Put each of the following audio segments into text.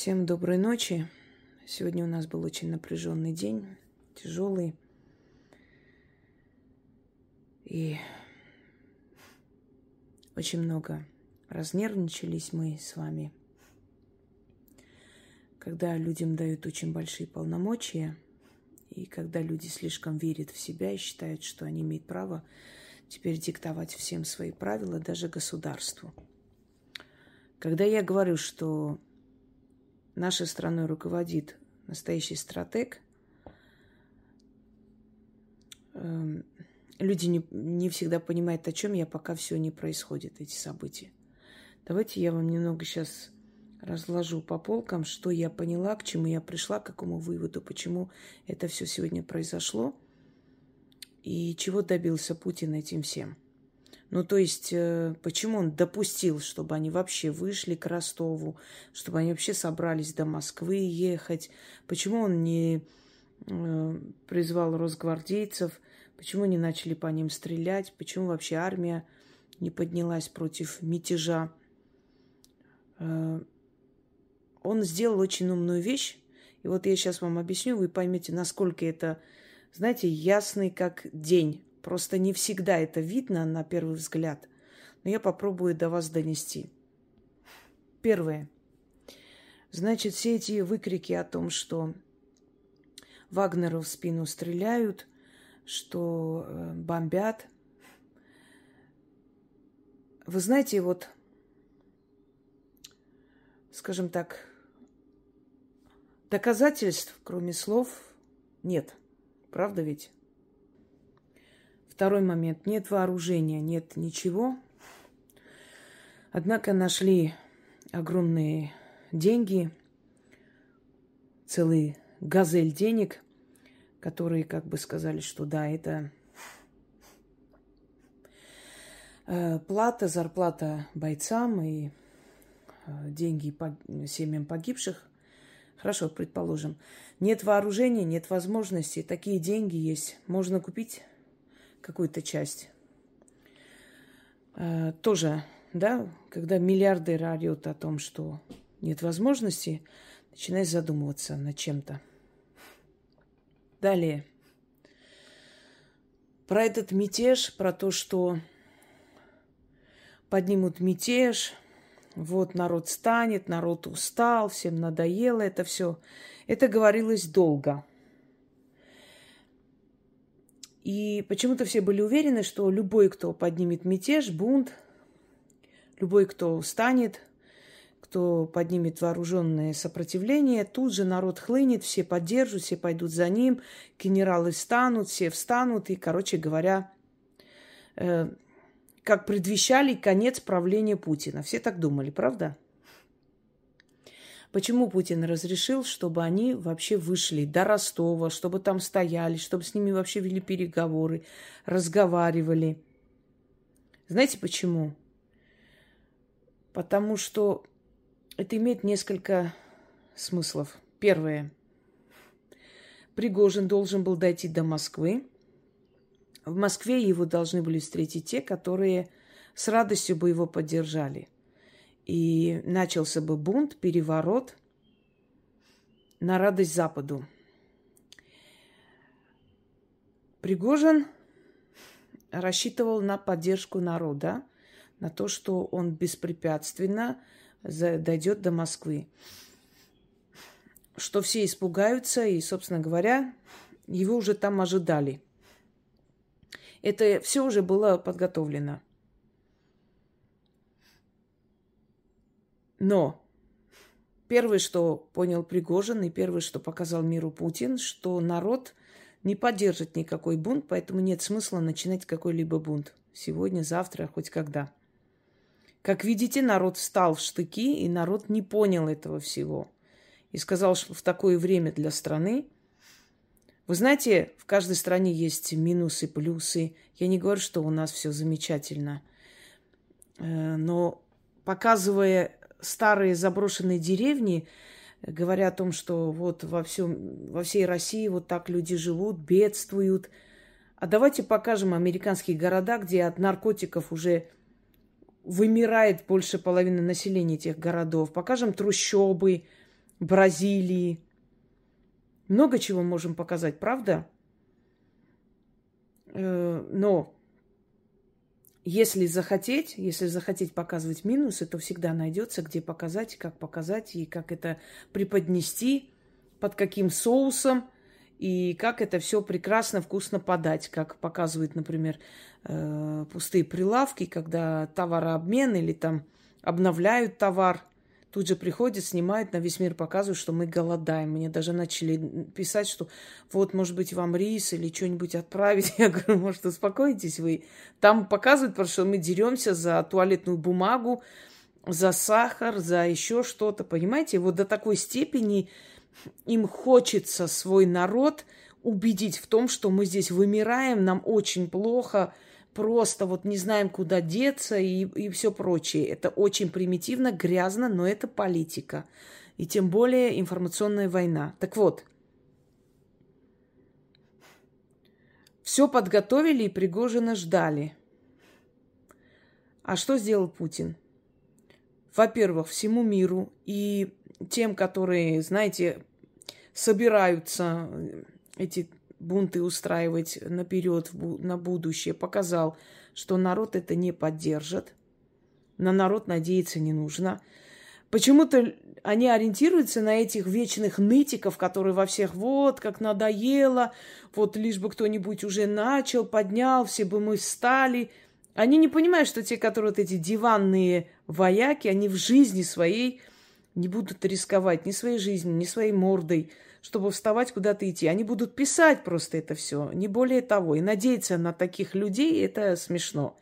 Всем доброй ночи. Сегодня у нас был очень напряженный день, тяжелый. И очень много разнервничались мы с вами. Когда людям дают очень большие полномочия, и когда люди слишком верят в себя и считают, что они имеют право теперь диктовать всем свои правила, даже государству. Когда я говорю, что нашей страной руководит настоящий стратег, эм, люди не, не всегда понимают, о чем я, пока все не происходит, эти события. Давайте я вам немного сейчас разложу по полкам, что я поняла, к чему я пришла, к какому выводу, почему это все сегодня произошло и чего добился Путин этим всем. Ну, то есть, э, почему он допустил, чтобы они вообще вышли к Ростову, чтобы они вообще собрались до Москвы ехать? Почему он не э, призвал росгвардейцев? Почему не начали по ним стрелять? Почему вообще армия не поднялась против мятежа? Э, он сделал очень умную вещь. И вот я сейчас вам объясню, вы поймете, насколько это, знаете, ясный как день Просто не всегда это видно на первый взгляд. Но я попробую до вас донести. Первое. Значит, все эти выкрики о том, что Вагнеру в спину стреляют, что э, бомбят. Вы знаете, вот, скажем так, доказательств, кроме слов, нет. Правда ведь? Второй момент. Нет вооружения, нет ничего. Однако нашли огромные деньги, целый газель денег, которые как бы сказали, что да, это э, плата, зарплата бойцам и э, деньги семьям погибших. Хорошо, предположим. Нет вооружения, нет возможностей. Такие деньги есть. Можно купить какую-то часть. А, тоже, да, когда миллиардер орет о том, что нет возможности, начинаешь задумываться над чем-то. Далее. Про этот мятеж, про то, что поднимут мятеж, вот народ станет, народ устал, всем надоело это все. Это говорилось долго. И почему-то все были уверены, что любой, кто поднимет мятеж, бунт, любой, кто встанет, кто поднимет вооруженное сопротивление, тут же народ хлынет, все поддержат, все пойдут за ним, генералы встанут, все встанут, и, короче говоря, э, как предвещали конец правления Путина. Все так думали, правда? Почему Путин разрешил, чтобы они вообще вышли до Ростова, чтобы там стояли, чтобы с ними вообще вели переговоры, разговаривали? Знаете почему? Потому что это имеет несколько смыслов. Первое. Пригожин должен был дойти до Москвы. В Москве его должны были встретить те, которые с радостью бы его поддержали – и начался бы бунт, переворот на радость Западу. Пригожин рассчитывал на поддержку народа, на то, что он беспрепятственно дойдет до Москвы. Что все испугаются, и, собственно говоря, его уже там ожидали. Это все уже было подготовлено. Но первое, что понял Пригожин, и первое, что показал миру Путин, что народ не поддержит никакой бунт, поэтому нет смысла начинать какой-либо бунт. Сегодня, завтра, хоть когда. Как видите, народ встал в штыки, и народ не понял этого всего. И сказал, что в такое время для страны вы знаете, в каждой стране есть минусы, плюсы. Я не говорю, что у нас все замечательно. Э, но показывая старые заброшенные деревни, говоря о том, что вот во, всем, во всей России вот так люди живут, бедствуют. А давайте покажем американские города, где от наркотиков уже вымирает больше половины населения этих городов. Покажем трущобы, Бразилии. Много чего можем показать, правда? Э, но если захотеть, если захотеть показывать минусы, то всегда найдется, где показать, как показать и как это преподнести, под каким соусом и как это все прекрасно, вкусно подать, как показывают, например, э, пустые прилавки, когда товарообмен или там обновляют товар, тут же приходят, снимают, на весь мир показывают, что мы голодаем. Мне даже начали писать, что вот, может быть, вам рис или что-нибудь отправить. Я говорю, может, успокойтесь вы. Там показывают, потому что мы деремся за туалетную бумагу, за сахар, за еще что-то, понимаете? Вот до такой степени им хочется свой народ убедить в том, что мы здесь вымираем, нам очень плохо, просто вот не знаем, куда деться и, и все прочее. Это очень примитивно, грязно, но это политика. И тем более информационная война. Так вот, все подготовили и Пригожина ждали. А что сделал Путин? Во-первых, всему миру и тем, которые, знаете, собираются э, эти бунты устраивать наперед, на будущее, показал, что народ это не поддержит. На народ надеяться не нужно. Почему-то они ориентируются на этих вечных нытиков, которые во всех вот как надоело, вот лишь бы кто-нибудь уже начал, поднял, все бы мы стали. Они не понимают, что те, которые вот эти диванные вояки, они в жизни своей не будут рисковать ни своей жизнью, ни своей мордой, чтобы вставать куда-то идти. Они будут писать просто это все, не более того. И надеяться на таких людей это смешно.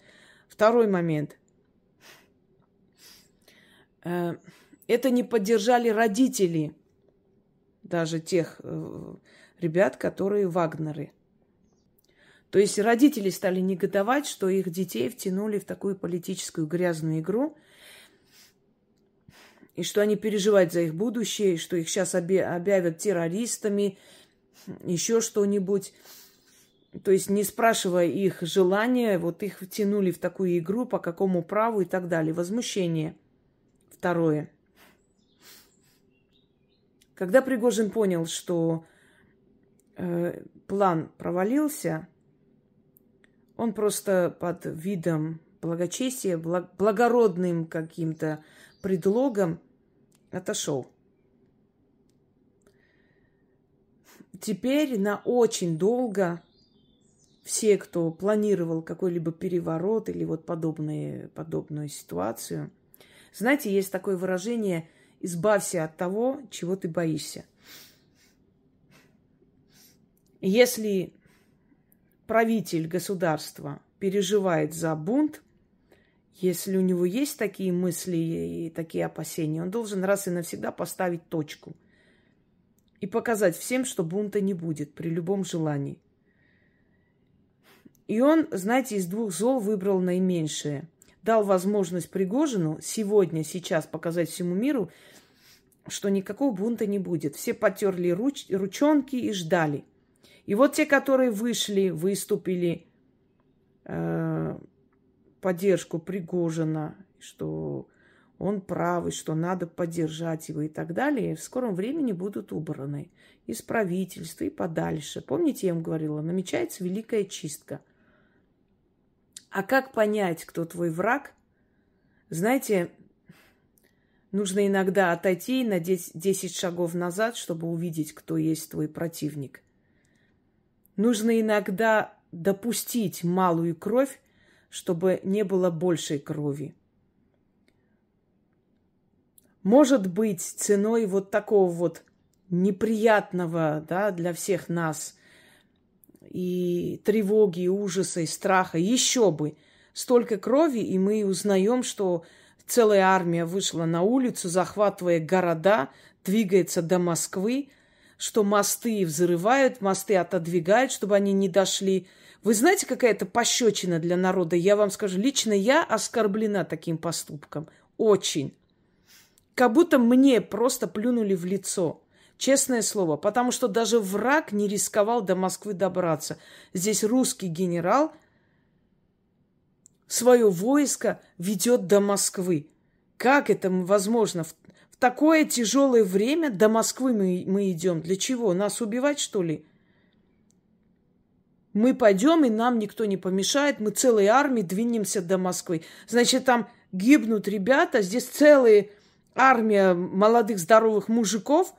Второй момент. Э, это не поддержали родители даже тех э, ребят, которые вагнеры. То есть родители стали негодовать, что их детей втянули в такую политическую грязную игру, и что они переживают за их будущее, что их сейчас объявят террористами, еще что-нибудь. То есть не спрашивая их желания, вот их втянули в такую игру, по какому праву и так далее. Возмущение. Второе. Когда Пригожин понял, что э, план провалился, он просто под видом благочестия, благ, благородным каким-то предлогом отошел. Теперь на очень долго все, кто планировал какой-либо переворот или вот подобные, подобную ситуацию, знаете, есть такое выражение «избавься от того, чего ты боишься». Если правитель государства переживает за бунт, если у него есть такие мысли и такие опасения, он должен раз и навсегда поставить точку и показать всем, что бунта не будет при любом желании. И он, знаете, из двух зол выбрал наименьшее. Дал возможность Пригожину сегодня, сейчас показать всему миру, что никакого бунта не будет. Все потерли руч, ручонки и ждали. И вот те, которые вышли, выступили, э, поддержку Пригожина, что он правый, что надо поддержать его и так далее, в скором времени будут убраны из правительства и подальше. Помните, я вам говорила, намечается великая чистка. А как понять, кто твой враг? Знаете, нужно иногда отойти на 10 шагов назад, чтобы увидеть, кто есть твой противник. Нужно иногда допустить малую кровь, чтобы не было большей крови. Может быть, ценой вот такого вот неприятного да, для всех нас и тревоги, и ужаса, и страха, еще бы столько крови, и мы узнаем, что целая армия вышла на улицу, захватывая города, двигается до Москвы, что мосты взрывают, мосты отодвигают, чтобы они не дошли вы знаете, какая это пощечина для народа? Я вам скажу, лично я оскорблена таким поступком. Очень. Как будто мне просто плюнули в лицо. Честное слово. Потому что даже враг не рисковал до Москвы добраться. Здесь русский генерал свое войско ведет до Москвы. Как это возможно такое тяжелое время до Москвы мы, мы идем. Для чего? Нас убивать, что ли? Мы пойдем, и нам никто не помешает. Мы целой армией двинемся до Москвы. Значит, там гибнут ребята, здесь целая армия молодых здоровых мужиков,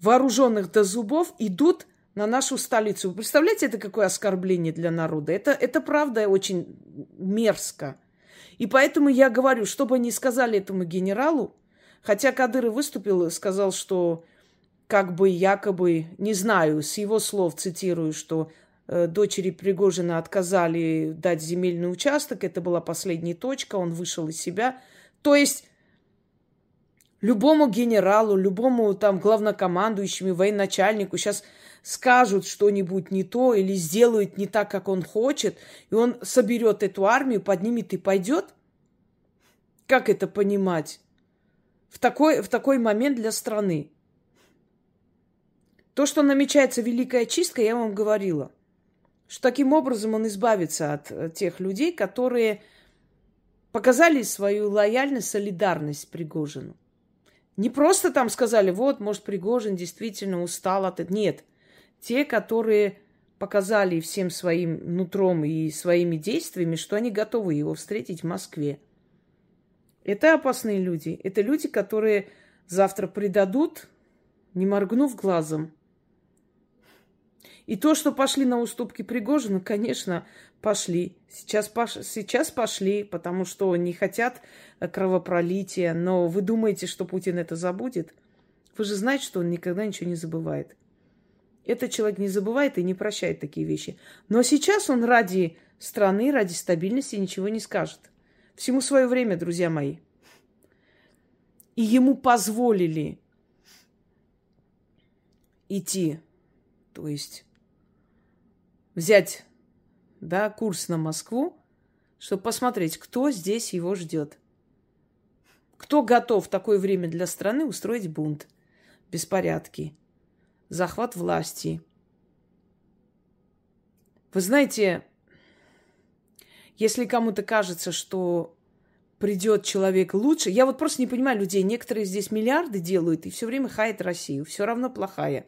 вооруженных до зубов, идут на нашу столицу. Вы представляете, это какое оскорбление для народа? Это, это правда очень мерзко. И поэтому я говорю, чтобы не сказали этому генералу, хотя Кадыров выступил сказал, что как бы якобы, не знаю, с его слов цитирую, что э, дочери Пригожина отказали дать земельный участок, это была последняя точка, он вышел из себя. То есть любому генералу, любому там главнокомандующему, военачальнику сейчас скажут что-нибудь не то или сделают не так, как он хочет, и он соберет эту армию, поднимет и пойдет? Как это понимать? В такой, в такой момент для страны. То, что намечается великая чистка, я вам говорила. Что таким образом он избавится от э, тех людей, которые показали свою лояльность, солидарность Пригожину. Не просто там сказали, вот, может, Пригожин действительно устал от этого. Нет. Те, которые показали всем своим нутром и своими действиями, что они готовы его встретить в Москве. Это опасные люди. Это люди, которые завтра предадут, не моргнув глазом. И то, что пошли на уступки Пригожину, конечно, пошли. Сейчас, пош... Сейчас пошли, потому что не хотят кровопролития. Но вы думаете, что Путин это забудет? Вы же знаете, что он никогда ничего не забывает. Этот человек не забывает и не прощает такие вещи. Но сейчас он ради страны, ради стабильности ничего не скажет. Всему свое время, друзья мои. И ему позволили идти, то есть взять да, курс на Москву, чтобы посмотреть, кто здесь его ждет. Кто готов в такое время для страны устроить бунт, беспорядки – захват власти. Вы знаете, если кому-то кажется, что придет человек лучше, я вот просто не понимаю людей. Некоторые здесь миллиарды делают и все время хаят Россию. Все равно плохая.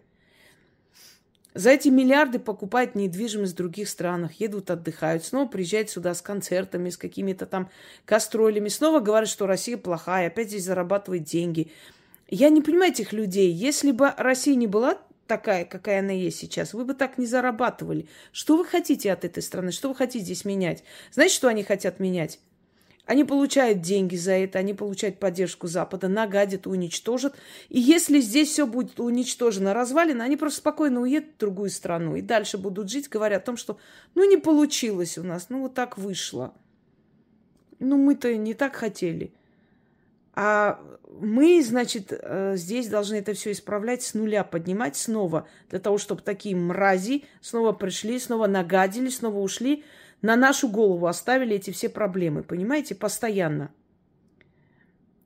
За эти миллиарды покупают недвижимость в других странах, едут, отдыхают, снова приезжают сюда с концертами, с какими-то там гастролями, снова говорят, что Россия плохая, опять здесь зарабатывает деньги. Я не понимаю этих людей. Если бы Россия не была такая, какая она есть сейчас, вы бы так не зарабатывали. Что вы хотите от этой страны? Что вы хотите здесь менять? Знаете, что они хотят менять? Они получают деньги за это, они получают поддержку Запада, нагадят, уничтожат. И если здесь все будет уничтожено, развалено, они просто спокойно уедут в другую страну и дальше будут жить, говоря о том, что ну не получилось у нас, ну вот так вышло. Ну мы-то не так хотели. А мы, значит, э, здесь должны это все исправлять с нуля, поднимать снова, для того, чтобы такие мрази снова пришли, снова нагадили, снова ушли, на нашу голову оставили эти все проблемы, понимаете, постоянно.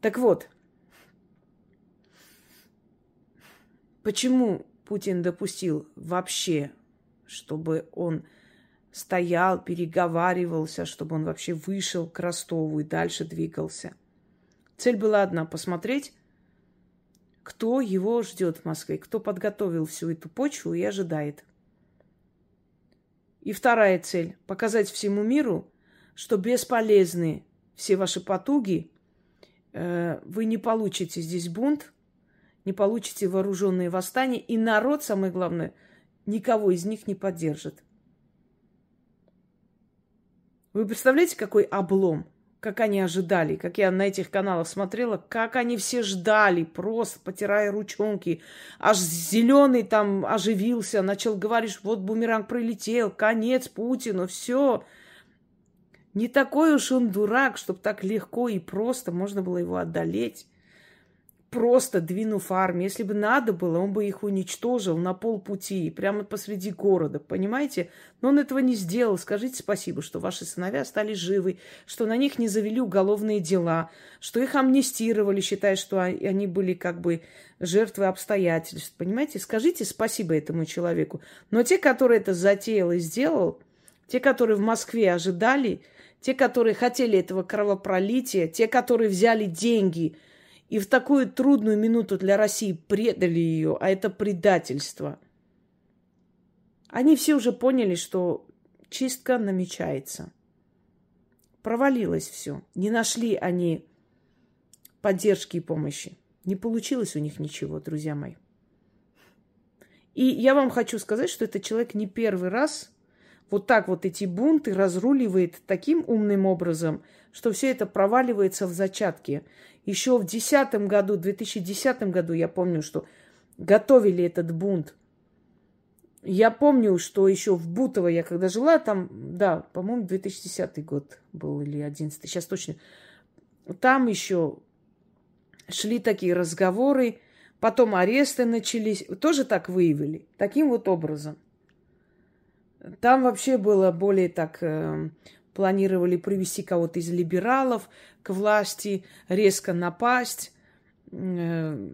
Так вот, почему Путин допустил вообще, чтобы он стоял, переговаривался, чтобы он вообще вышел к Ростову и дальше двигался – Цель была одна – посмотреть, кто его ждет в Москве, кто подготовил всю эту почву и ожидает. И вторая цель – показать всему миру, что бесполезны все ваши потуги, э, вы не получите здесь бунт, не получите вооруженные восстания, и народ, самое главное, никого из них не поддержит. Вы представляете, какой облом – как они ожидали, как я на этих каналах смотрела, как они все ждали, просто потирая ручонки. Аж зеленый там оживился, начал говорить, вот бумеранг прилетел, конец Путину, все. Не такой уж он дурак, чтобы так легко и просто можно было его одолеть просто двинув армию. Если бы надо было, он бы их уничтожил на полпути, прямо посреди города, понимаете? Но он этого не сделал. Скажите спасибо, что ваши сыновья стали живы, что на них не завели уголовные дела, что их амнистировали, считая, что они были как бы жертвы обстоятельств. Понимаете? Скажите спасибо этому человеку. Но те, которые это затеял и сделал, те, которые в Москве ожидали, те, которые хотели этого кровопролития, те, которые взяли деньги – И в такую трудную минуту для России предали ее, а это предательство. Они все уже поняли, что чистка намечается. Провалилось все. Не нашли они поддержки и помощи. Не получилось у них ничего, друзья мои. И я вам хочу сказать, что этот человек не первый раз вот так вот эти бунты разруливает таким умным образом, что все это проваливается в зачатке. Еще в 2010 году, 2010 году, я помню, что готовили этот бунт. Я помню, что еще в Бутово я когда жила, там, да, по-моему, 2010 год был или 11 сейчас точно. Там еще шли такие разговоры, потом аресты начались, тоже так выявили, таким вот образом. Там вообще было более так, э, планировали привести кого-то из либералов к власти, резко напасть. Э,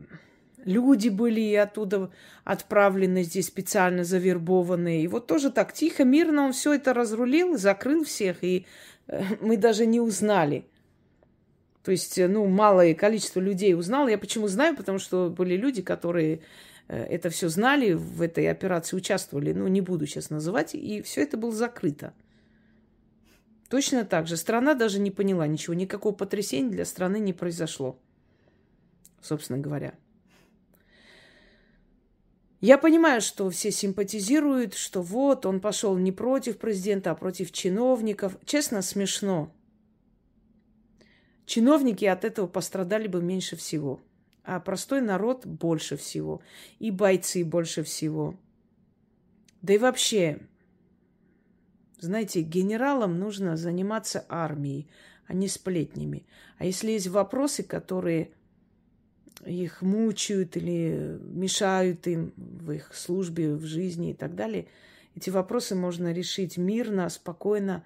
люди были оттуда отправлены здесь специально завербованные. И вот тоже так тихо, мирно он все это разрулил, закрыл всех, и э, мы даже не узнали. То есть, э, ну, малое количество людей узнало. Я почему знаю? Потому что были люди, которые это все знали, в этой операции участвовали. Ну, не буду сейчас называть. И все это было закрыто. Точно так же. Страна даже не поняла ничего. Никакого потрясения для страны не произошло. Собственно говоря. Я понимаю, что все симпатизируют, что вот он пошел не против президента, а против чиновников. Честно, смешно. Чиновники от этого пострадали бы меньше всего, а простой народ больше всего, и бойцы больше всего. Да и вообще, знаете, генералам нужно заниматься армией, а не сплетнями. А если есть вопросы, которые их мучают или мешают им в их службе, в жизни и так далее, эти вопросы можно решить мирно, спокойно,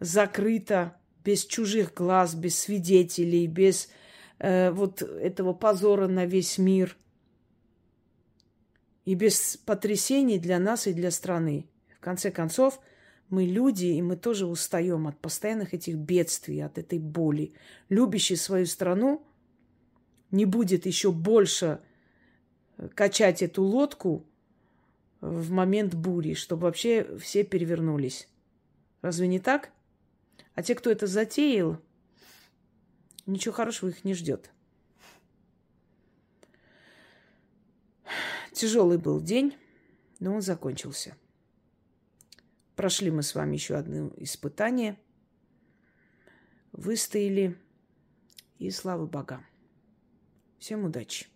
закрыто, без чужих глаз, без свидетелей, без э, вот этого позора на весь мир и без потрясений для нас и для страны. В конце концов, мы люди, и мы тоже устаем от постоянных этих бедствий, от этой боли. Любящий свою страну не будет еще больше э, качать эту лодку в момент бури, чтобы вообще все перевернулись. Разве не так? А те, кто это затеял, ничего хорошего их не ждет. Тяжелый был день, но он закончился. Прошли мы с вами еще одно испытание. Выстояли. И слава богам. Всем удачи.